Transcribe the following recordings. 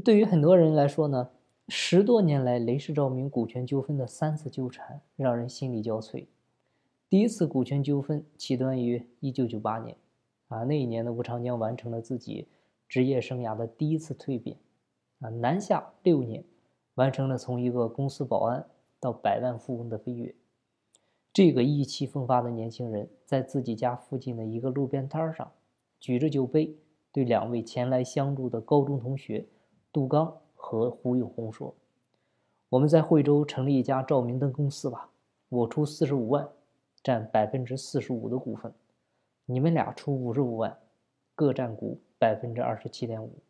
对于很多人来说呢，十多年来雷士照明股权纠纷的三次纠缠，让人心力交瘁。第一次股权纠纷起端于1998年，啊，那一年的吴长江完成了自己职业生涯的第一次蜕变，啊，南下六年，完成了从一个公司保安到百万富翁的飞跃。这个意气风发的年轻人，在自己家附近的一个路边摊上，举着酒杯，对两位前来相助的高中同学杜刚和胡永红说：“我们在惠州成立一家照明灯公司吧，我出四十五万。”占百分之四十五的股份，你们俩出五十五万，各占股百分之二十七点五。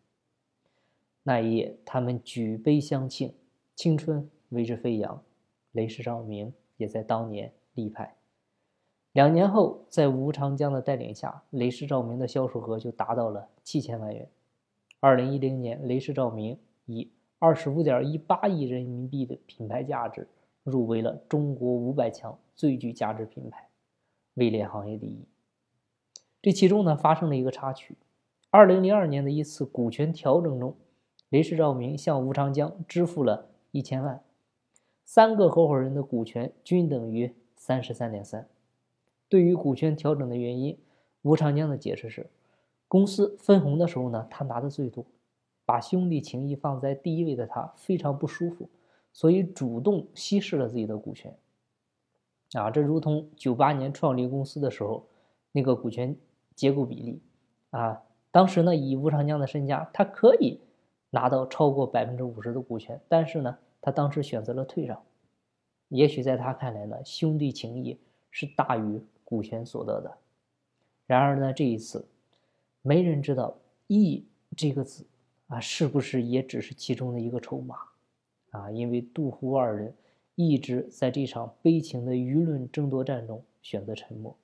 那一夜，他们举杯相庆，青春为之飞扬。雷士照明也在当年立派。两年后，在吴长江的带领下，雷士照明的销售额就达到了七千万元。二零一零年，雷士照明以二十五点一八亿人民币的品牌价值。入围了中国五百强最具价值品牌，位列行业第一。这其中呢，发生了一个插曲：二零零二年的一次股权调整中，雷士照明向吴长江支付了一千万，三个合伙人的股权均等于三十三点三。对于股权调整的原因，吴长江的解释是：公司分红的时候呢，他拿的最多，把兄弟情谊放在第一位的他非常不舒服。所以主动稀释了自己的股权，啊，这如同九八年创立公司的时候那个股权结构比例，啊，当时呢以吴长江的身家，他可以拿到超过百分之五十的股权，但是呢他当时选择了退让，也许在他看来呢兄弟情谊是大于股权所得的，然而呢这一次，没人知道“义”这个字啊是不是也只是其中的一个筹码。啊，因为杜胡二人一直在这场悲情的舆论争夺战中选择沉默。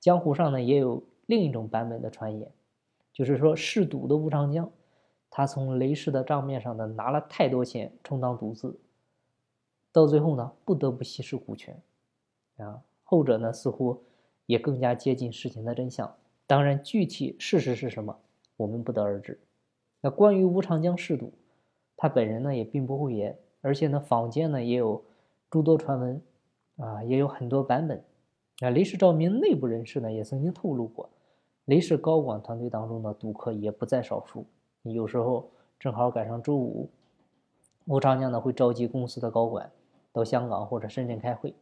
江湖上呢也有另一种版本的传言，就是说嗜赌的吴长江，他从雷氏的账面上呢拿了太多钱充当赌资，到最后呢不得不稀释股权。啊，后者呢似乎也更加接近事情的真相。当然，具体事实是什么，我们不得而知。那关于吴长江嗜赌。他本人呢也并不讳言，而且呢坊间呢也有诸多传闻，啊也有很多版本，啊雷士照明内部人士呢也曾经透露过，雷士高管团队当中的赌客也不在少数。有时候正好赶上周五，吴长江呢会召集公司的高管到香港或者深圳开会，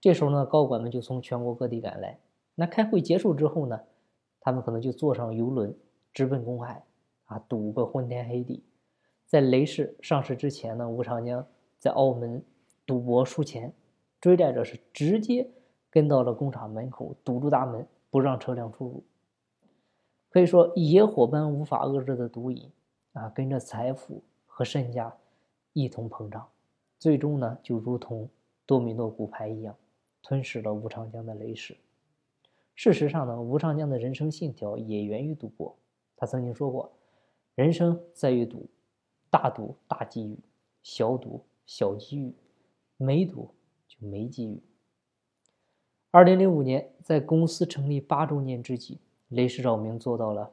这时候呢高管们就从全国各地赶来。那开会结束之后呢，他们可能就坐上游轮直奔公海，啊赌个昏天黑地。在雷士上市之前呢，吴长江在澳门赌博输钱，追债者是直接跟到了工厂门口，堵住大门，不让车辆出入。可以说野火般无法遏制的毒瘾啊，跟着财富和身家一同膨胀，最终呢，就如同多米诺骨牌一样，吞噬了吴长江的雷士。事实上呢，吴长江的人生信条也源于赌博。他曾经说过：“人生在于赌。”大赌大机遇，小赌小机遇，没赌就没机遇。二零零五年，在公司成立八周年之际，雷士照明做到了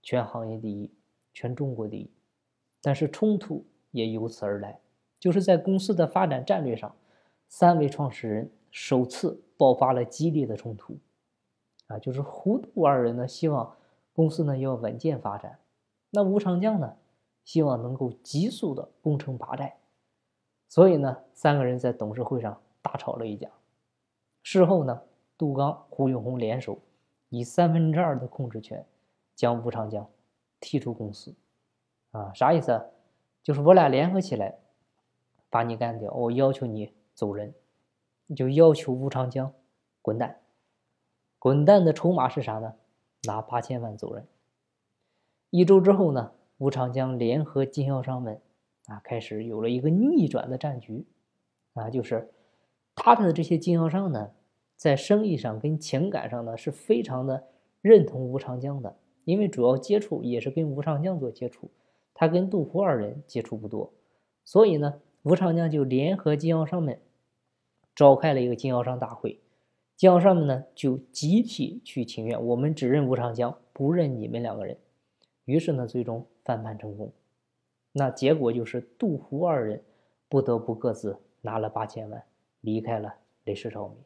全行业第一，全中国第一。但是冲突也由此而来，就是在公司的发展战略上，三位创始人首次爆发了激烈的冲突。就是胡杜二人呢，希望公司呢要稳健发展，那吴长江呢？希望能够急速的攻城拔寨，所以呢，三个人在董事会上大吵了一架。事后呢，杜刚、胡永红联手，以三分之二的控制权，将吴长江踢出公司。啊，啥意思？就是我俩联合起来，把你干掉。我要求你走人，就要求吴长江滚蛋。滚蛋的筹码是啥呢？拿八千万走人。一周之后呢？吴长江联合经销商们，啊，开始有了一个逆转的战局，啊，就是他的这些经销商呢，在生意上跟情感上呢，是非常的认同吴长江的，因为主要接触也是跟吴长江做接触，他跟杜甫二人接触不多，所以呢，吴长江就联合经销商们召开了一个经销商大会，江上面呢就集体去请愿，我们只认吴长江，不认你们两个人。于是呢，最终翻盘成功。那结果就是杜胡二人不得不各自拿了八千万离开了雷士照明。